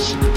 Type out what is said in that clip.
Records.